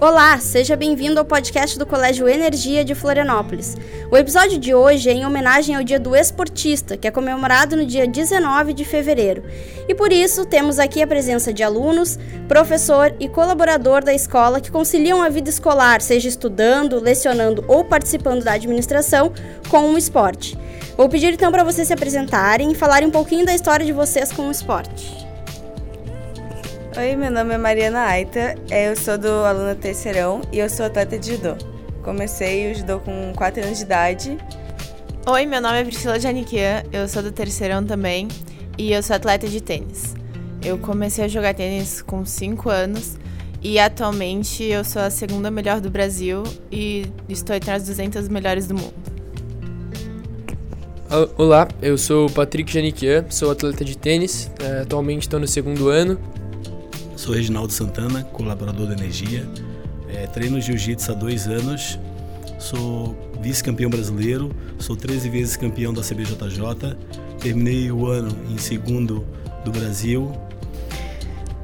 Olá, seja bem-vindo ao podcast do Colégio Energia de Florianópolis. O episódio de hoje é em homenagem ao Dia do Esportista, que é comemorado no dia 19 de fevereiro. E por isso temos aqui a presença de alunos, professor e colaborador da escola que conciliam a vida escolar, seja estudando, lecionando ou participando da administração, com o esporte. Vou pedir então para vocês se apresentarem e falarem um pouquinho da história de vocês com o esporte. Oi, meu nome é Mariana Aita, eu sou do aluno terceirão e eu sou atleta de judô. Comecei o judô com 4 anos de idade. Oi, meu nome é Priscila Janiquian, eu sou do terceirão também e eu sou atleta de tênis. Eu comecei a jogar tênis com 5 anos e atualmente eu sou a segunda melhor do Brasil e estou entre as 200 melhores do mundo. Olá, eu sou o Patrick Janiquian, sou atleta de tênis, eh, atualmente estou no segundo ano Sou Reginaldo Santana, colaborador da Energia. É, treino jiu-jitsu há dois anos. Sou vice-campeão brasileiro. Sou 13 vezes campeão da CBJJ. Terminei o ano em segundo do Brasil.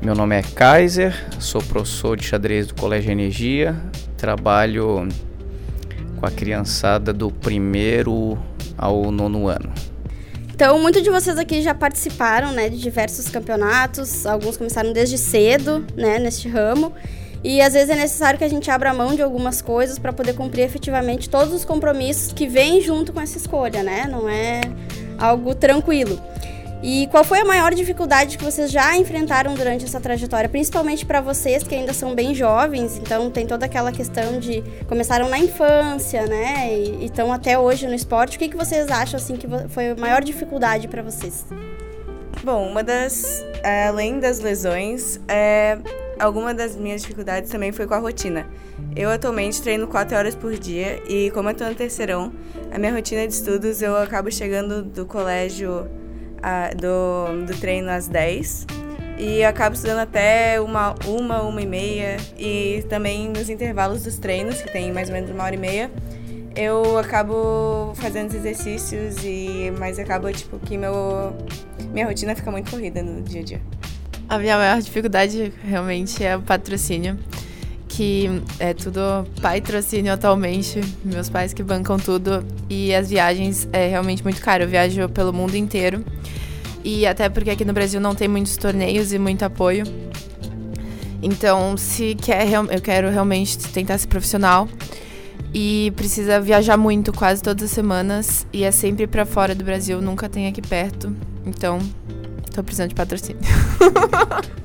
Meu nome é Kaiser, sou professor de xadrez do Colégio Energia. Trabalho com a criançada do primeiro ao nono ano. Então, muitos de vocês aqui já participaram, né, de diversos campeonatos, alguns começaram desde cedo, né, neste ramo. E às vezes é necessário que a gente abra mão de algumas coisas para poder cumprir efetivamente todos os compromissos que vêm junto com essa escolha, né? Não é algo tranquilo. E qual foi a maior dificuldade que vocês já enfrentaram durante essa trajetória, principalmente para vocês que ainda são bem jovens, então tem toda aquela questão de começaram na infância, né, e estão até hoje no esporte. O que, que vocês acham assim que foi a maior dificuldade para vocês? Bom, uma das é, além das lesões, é, alguma das minhas dificuldades também foi com a rotina. Eu atualmente treino 4 horas por dia e como eu tô no terceirão, a minha rotina de estudos eu acabo chegando do colégio a, do, do treino às 10 e acabo estudando até uma, uma, uma e meia. E também nos intervalos dos treinos, que tem mais ou menos uma hora e meia, eu acabo fazendo os exercícios e mas acaba tipo que meu minha rotina fica muito corrida no dia a dia. A minha maior dificuldade realmente é o patrocínio, que é tudo patrocínio atualmente, meus pais que bancam tudo e as viagens é realmente muito caro. Eu viajo pelo mundo inteiro e até porque aqui no Brasil não tem muitos torneios e muito apoio. Então, se quer, eu quero realmente tentar ser profissional e precisa viajar muito, quase todas as semanas, e é sempre para fora do Brasil, nunca tem aqui perto. Então, tô precisando de patrocínio.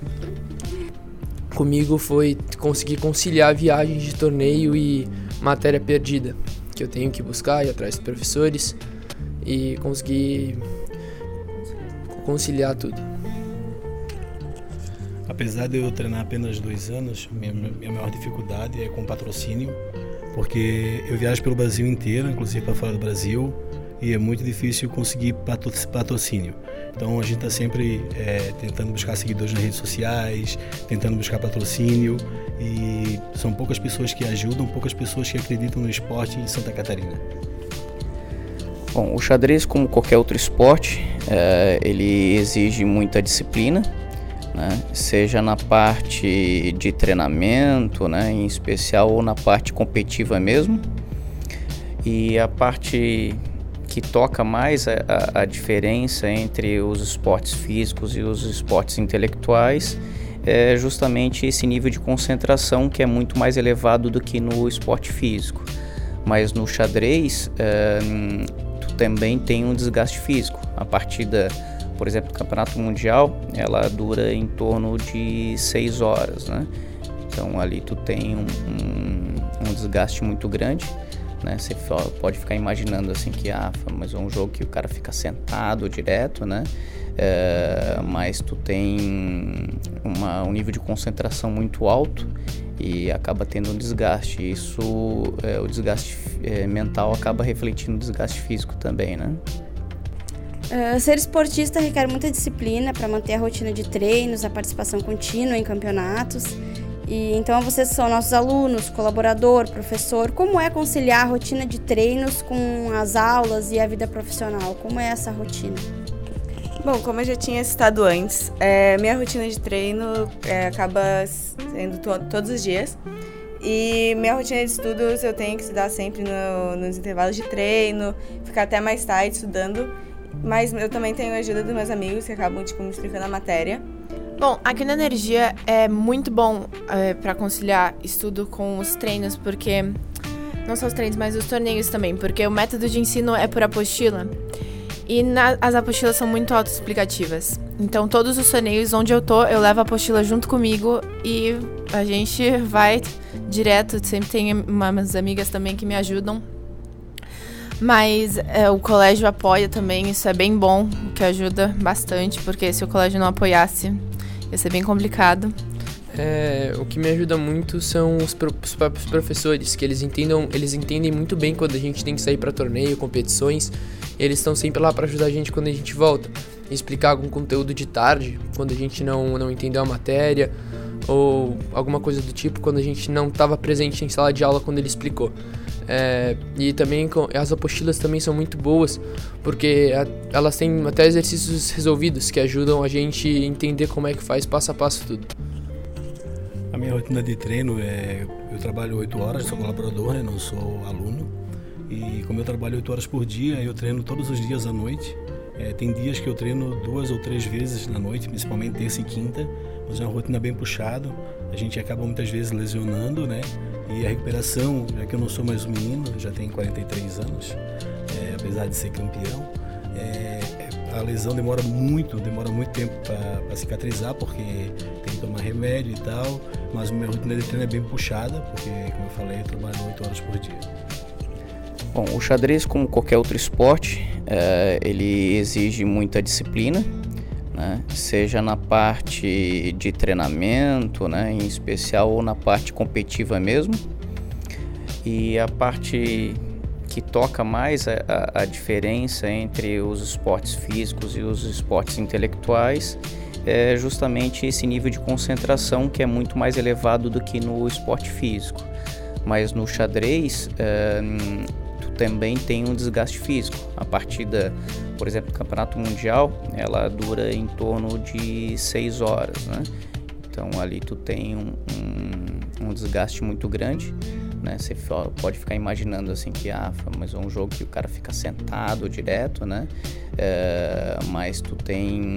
Comigo foi conseguir conciliar viagens de torneio e matéria perdida, que eu tenho que buscar e atrás dos professores e conseguir conciliar tudo. Apesar de eu treinar apenas dois anos, minha, minha maior dificuldade é com patrocínio, porque eu viajo pelo Brasil inteiro, inclusive para fora do Brasil, e é muito difícil conseguir patrocínio. Então a gente está sempre é, tentando buscar seguidores nas redes sociais, tentando buscar patrocínio e são poucas pessoas que ajudam, poucas pessoas que acreditam no esporte em Santa Catarina. Bom, o xadrez, como qualquer outro esporte, é, ele exige muita disciplina, né? seja na parte de treinamento, né? em especial, ou na parte competitiva mesmo. E a parte que toca mais a, a, a diferença entre os esportes físicos e os esportes intelectuais é justamente esse nível de concentração que é muito mais elevado do que no esporte físico. Mas no xadrez, é, também tem um desgaste físico. A partida, por exemplo, do Campeonato Mundial, ela dura em torno de 6 horas, né? Então ali tu tem um, um, um desgaste muito grande. Né? Você pode ficar imaginando assim que ah, mas é um jogo que o cara fica sentado direto, né? É, mas tu tem uma, um nível de concentração muito alto e acaba tendo um desgaste. Isso, é, o desgaste é, mental acaba refletindo no desgaste físico também, né? Uh, ser esportista requer muita disciplina para manter a rotina de treinos, a participação contínua em campeonatos. E então vocês são nossos alunos, colaborador, professor. Como é conciliar a rotina de treinos com as aulas e a vida profissional? Como é essa rotina? Bom, como eu já tinha citado antes, é, minha rotina de treino é, acaba sendo to todos os dias. E minha rotina de estudos eu tenho que estudar sempre no, nos intervalos de treino, ficar até mais tarde estudando. Mas eu também tenho a ajuda dos meus amigos que acabam tipo, me explicando a matéria. Bom, aqui na Energia é muito bom é, para conciliar estudo com os treinos, porque não só os treinos, mas os torneios também, porque o método de ensino é por apostila e na, as apostilas são muito autoexplicativas. Então, todos os torneios onde eu tô, eu levo a apostila junto comigo e a gente vai direto. Sempre tem umas amigas também que me ajudam. Mas é, o colégio apoia também, isso é bem bom, que ajuda bastante, porque se o colégio não apoiasse, ia ser bem complicado. É, o que me ajuda muito são os, pro, os, próprios professores, que eles entendam, eles entendem muito bem quando a gente tem que sair para torneio, competições. Eles estão sempre lá para ajudar a gente quando a gente volta, explicar algum conteúdo de tarde, quando a gente não não entendeu a matéria ou alguma coisa do tipo, quando a gente não estava presente em sala de aula quando ele explicou. É, e também as apostilas também são muito boas, porque elas têm até exercícios resolvidos que ajudam a gente a entender como é que faz passo a passo tudo. A minha rotina de treino é. Eu trabalho 8 horas, sou colaborador, né, não sou aluno. E como eu trabalho 8 horas por dia, eu treino todos os dias à noite. É, tem dias que eu treino duas ou três vezes na noite, principalmente terça e quinta, mas é uma rotina bem puxada. A gente acaba muitas vezes lesionando, né? E a recuperação, já que eu não sou mais um menino, já tenho 43 anos, é, apesar de ser campeão, é, a lesão demora muito, demora muito tempo para cicatrizar, porque tem que tomar remédio e tal. Mas minha rotina de treino é bem puxada, porque, como eu falei, eu trabalho 8 horas por dia. Bom, o xadrez, como qualquer outro esporte, é, ele exige muita disciplina, né? seja na parte de treinamento, né? em especial, ou na parte competitiva mesmo. E a parte que toca mais a, a, a, diferença entre os esportes físicos e os esportes intelectuais é justamente esse nível de concentração que é muito mais elevado do que no esporte físico. Mas no xadrez, é, tu também tem um desgaste físico. A partida, por exemplo, do Campeonato Mundial, ela dura em torno de seis horas, né? Então ali tu tem um, um, um desgaste muito grande né? Você pode ficar imaginando assim que ah, mas é um jogo que o cara fica sentado direto, né? É, mas tu tem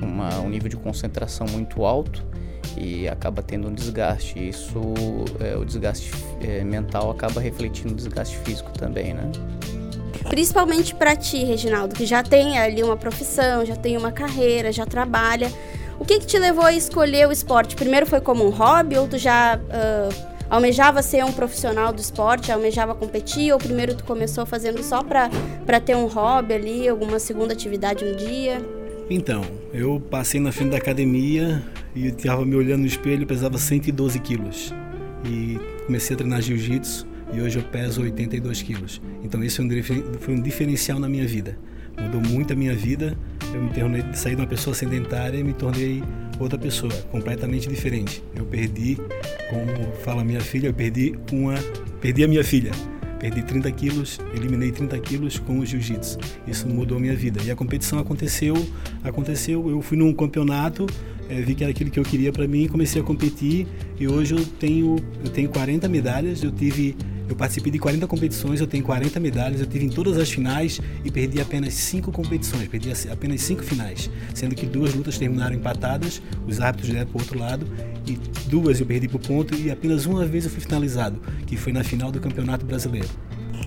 uma, um nível de concentração muito alto e acaba tendo um desgaste. Isso, é, o desgaste é, mental acaba refletindo no desgaste físico também, né? Principalmente para ti, Reginaldo, que já tem ali uma profissão, já tem uma carreira, já trabalha. O que, que te levou a escolher o esporte? Primeiro foi como um hobby ou tu já uh, almejava ser um profissional do esporte, almejava competir, ou primeiro tu começou fazendo só para ter um hobby ali, alguma segunda atividade no dia? Então, eu passei na frente da academia e estava me olhando no espelho, pesava 112 quilos. E comecei a treinar jiu-jitsu e hoje eu peso 82 quilos. Então esse foi um diferencial na minha vida. Mudou muito a minha vida. Eu me tornei, saí de uma pessoa sedentária e me tornei outra pessoa, completamente diferente. Eu perdi, como fala minha filha, eu perdi uma, perdi a minha filha. Perdi 30 quilos, eliminei 30 quilos com o jiu-jitsu. Isso mudou a minha vida. E a competição aconteceu, aconteceu. Eu fui num campeonato, é, vi que era aquilo que eu queria para mim, comecei a competir e hoje eu tenho, eu tenho 40 medalhas. Eu tive eu participei de 40 competições, eu tenho 40 medalhas, eu tive em todas as finais e perdi apenas 5 competições, perdi apenas 5 finais, sendo que duas lutas terminaram empatadas, os árbitros deram para o outro lado, e duas eu perdi por ponto e apenas uma vez eu fui finalizado, que foi na final do Campeonato Brasileiro.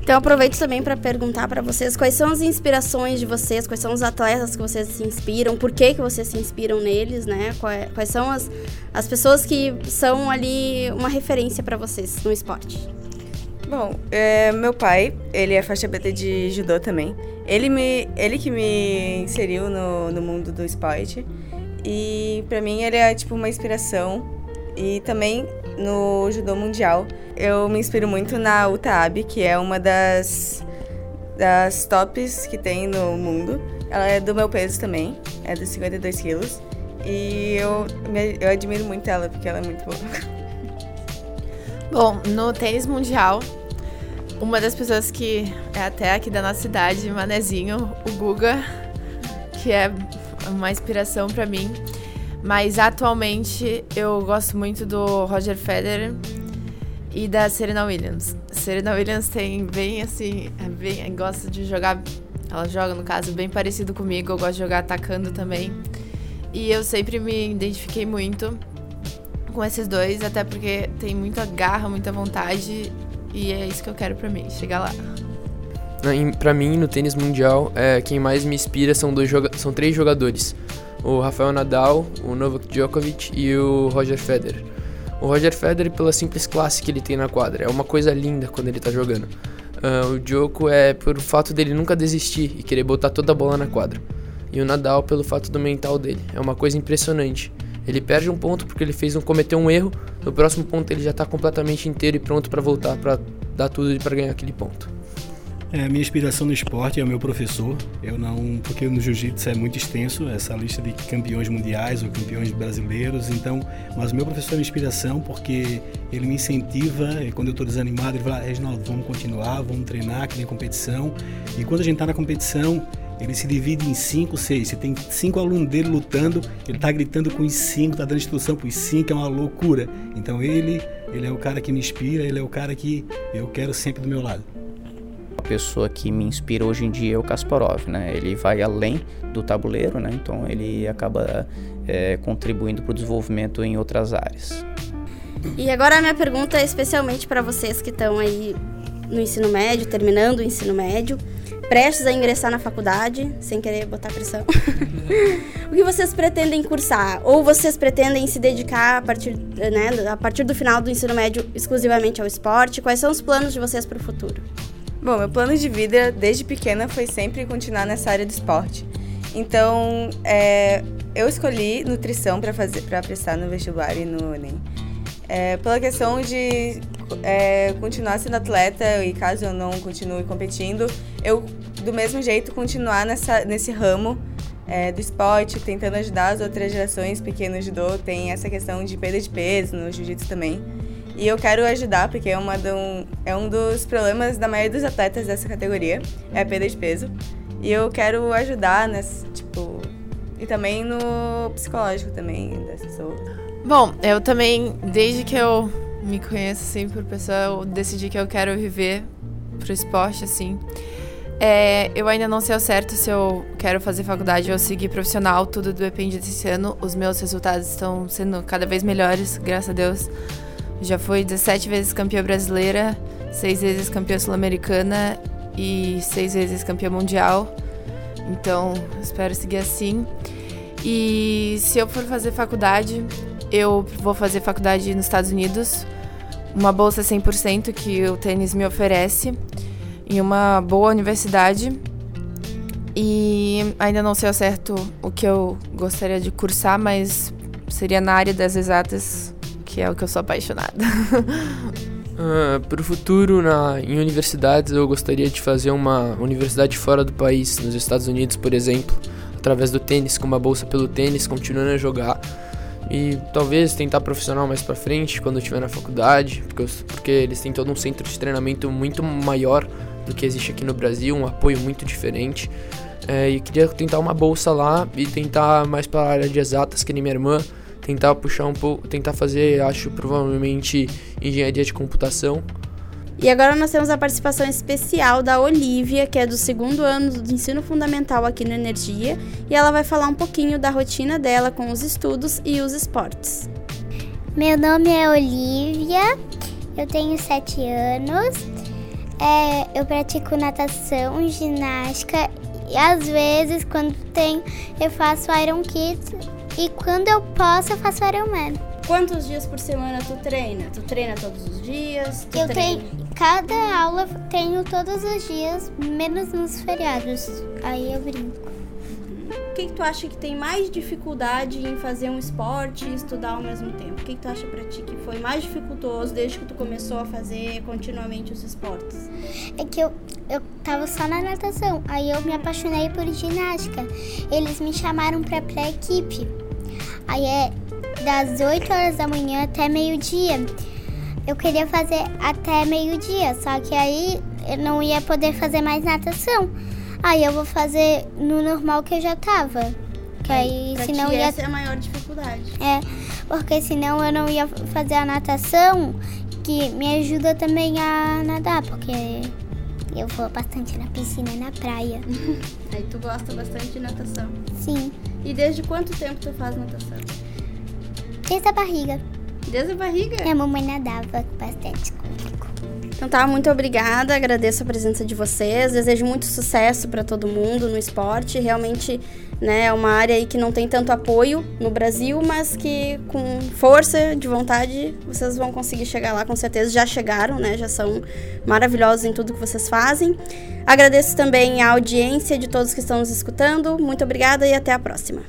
Então aproveito também para perguntar para vocês quais são as inspirações de vocês, quais são os atletas que vocês se inspiram, por que, que vocês se inspiram neles, né? Quais, quais são as, as pessoas que são ali uma referência para vocês no esporte? Bom, é, meu pai, ele é faixa preta de judô também. Ele, me, ele que me inseriu no, no mundo do esporte. E pra mim ele é tipo uma inspiração. E também no judô mundial. Eu me inspiro muito na Utaabe, que é uma das, das tops que tem no mundo. Ela é do meu peso também, é dos 52 quilos. E eu, eu admiro muito ela, porque ela é muito boa. Bom, no tênis mundial, uma das pessoas que é até aqui da nossa cidade, Manezinho, o Guga, que é uma inspiração para mim. Mas atualmente eu gosto muito do Roger Federer e da Serena Williams. Serena Williams tem bem assim, é bem, gosta de jogar, ela joga no caso bem parecido comigo, eu gosto de jogar atacando também. E eu sempre me identifiquei muito com esses dois, até porque tem muita garra, muita vontade e é isso que eu quero para mim, chegar lá. Para mim, no tênis mundial, é, quem mais me inspira são, dois são três jogadores: o Rafael Nadal, o Novak Djokovic e o Roger Federer. O Roger Federer, pela simples classe que ele tem na quadra, é uma coisa linda quando ele tá jogando. Uh, o Djoko é por fato dele nunca desistir e querer botar toda a bola na quadra. E o Nadal pelo fato do mental dele. É uma coisa impressionante. Ele perde um ponto porque ele fez um cometeu um erro. No próximo ponto ele já está completamente inteiro e pronto para voltar para dar tudo para ganhar aquele ponto. É, minha inspiração no esporte é o meu professor. Eu não, porque no jiu-jitsu é muito extenso essa lista de campeões mundiais ou campeões brasileiros. Então, mas o meu professor é minha inspiração porque ele me incentiva. E quando eu estou desanimado, ele fala: ah, Reginaldo, vamos continuar, vamos treinar, que nem competição. E quando a gente está na competição, ele se divide em cinco, seis. Você tem cinco alunos dele lutando, ele está gritando com os cinco, está dando instrução para os cinco, é uma loucura. Então ele, ele é o cara que me inspira, ele é o cara que eu quero sempre do meu lado pessoa que me inspira hoje em dia é o Kasparov, né? Ele vai além do tabuleiro, né? Então ele acaba é, contribuindo para o desenvolvimento em outras áreas. E agora a minha pergunta é especialmente para vocês que estão aí no ensino médio, terminando o ensino médio, prestes a ingressar na faculdade, sem querer botar pressão. o que vocês pretendem cursar? Ou vocês pretendem se dedicar a partir, né, a partir do final do ensino médio exclusivamente ao esporte? Quais são os planos de vocês para o futuro? Bom, meu plano de vida desde pequena foi sempre continuar nessa área do esporte. Então, é, eu escolhi nutrição para fazer para prestar no vestibular e no Enem. É, pela questão de é, continuar sendo atleta e caso eu não continue competindo, eu do mesmo jeito continuar nessa, nesse ramo é, do esporte, tentando ajudar as outras gerações pequenas de judô. Tem essa questão de perda de peso no jiu-jitsu também. E eu quero ajudar, porque é, uma do, é um dos problemas da maioria dos atletas dessa categoria, é a perda de peso. E eu quero ajudar nesse, tipo, e também no psicológico também dessa pessoa. Bom, eu também, desde que eu me conheço, assim, por pessoa, eu decidi que eu quero viver pro esporte, assim. É, eu ainda não sei ao certo se eu quero fazer faculdade ou seguir profissional, tudo depende desse ano. Os meus resultados estão sendo cada vez melhores, graças a Deus. Já fui 17 vezes campeã brasileira, 6 vezes campeã sul-americana e 6 vezes campeã mundial. Então, espero seguir assim. E se eu for fazer faculdade, eu vou fazer faculdade nos Estados Unidos, uma bolsa 100% que o tênis me oferece, em uma boa universidade. E ainda não sei ao certo o que eu gostaria de cursar, mas seria na área das exatas que é o que eu sou apaixonada. Uh, para o futuro, na, em universidades, eu gostaria de fazer uma universidade fora do país, nos Estados Unidos, por exemplo, através do tênis, com uma bolsa pelo tênis, continuando a jogar. E talvez tentar profissional mais para frente, quando eu estiver na faculdade, porque, porque eles têm todo um centro de treinamento muito maior do que existe aqui no Brasil, um apoio muito diferente. É, e queria tentar uma bolsa lá e tentar mais para a área de exatas, que nem minha irmã tentar puxar um pouco, tentar fazer, acho provavelmente engenharia de computação. E agora nós temos a participação especial da Olivia, que é do segundo ano do ensino fundamental aqui no Energia, e ela vai falar um pouquinho da rotina dela com os estudos e os esportes. Meu nome é Olivia, eu tenho sete anos, é, eu pratico natação, ginástica e às vezes quando tem eu faço Iron Kids e quando eu posso, eu faço Ironman. Quantos dias por semana tu treina? Tu treina todos os dias? eu treino. Cada aula tenho todos os dias, menos nos feriados. Aí eu brinco. O que, que tu acha que tem mais dificuldade em fazer um esporte e estudar ao mesmo tempo? O que, que tu acha pra ti que foi mais dificultoso desde que tu começou a fazer continuamente os esportes? É que eu, eu tava só na natação, aí eu me apaixonei por ginástica. Eles me chamaram pra pré-equipe. Aí é das 8 horas da manhã até meio-dia. Eu queria fazer até meio-dia, só que aí eu não ia poder fazer mais natação. Aí eu vou fazer no normal que eu já tava. Que aí, pra senão ia... essa é a maior dificuldade. É, porque senão eu não ia fazer a natação que me ajuda também a nadar, porque eu vou bastante na piscina e na praia. Aí tu gosta bastante de natação. Sim, E desde quanto tempo tu faz natação? desde a barriga. Desde a barriga? Minha mamãe nadava bastante comigo. Então tá, muito obrigada, agradeço a presença de vocês, desejo muito sucesso para todo mundo no esporte, realmente né, é uma área aí que não tem tanto apoio no Brasil, mas que com força de vontade vocês vão conseguir chegar lá, com certeza já chegaram, né, já são maravilhosos em tudo que vocês fazem. Agradeço também a audiência de todos que estão nos escutando, muito obrigada e até a próxima.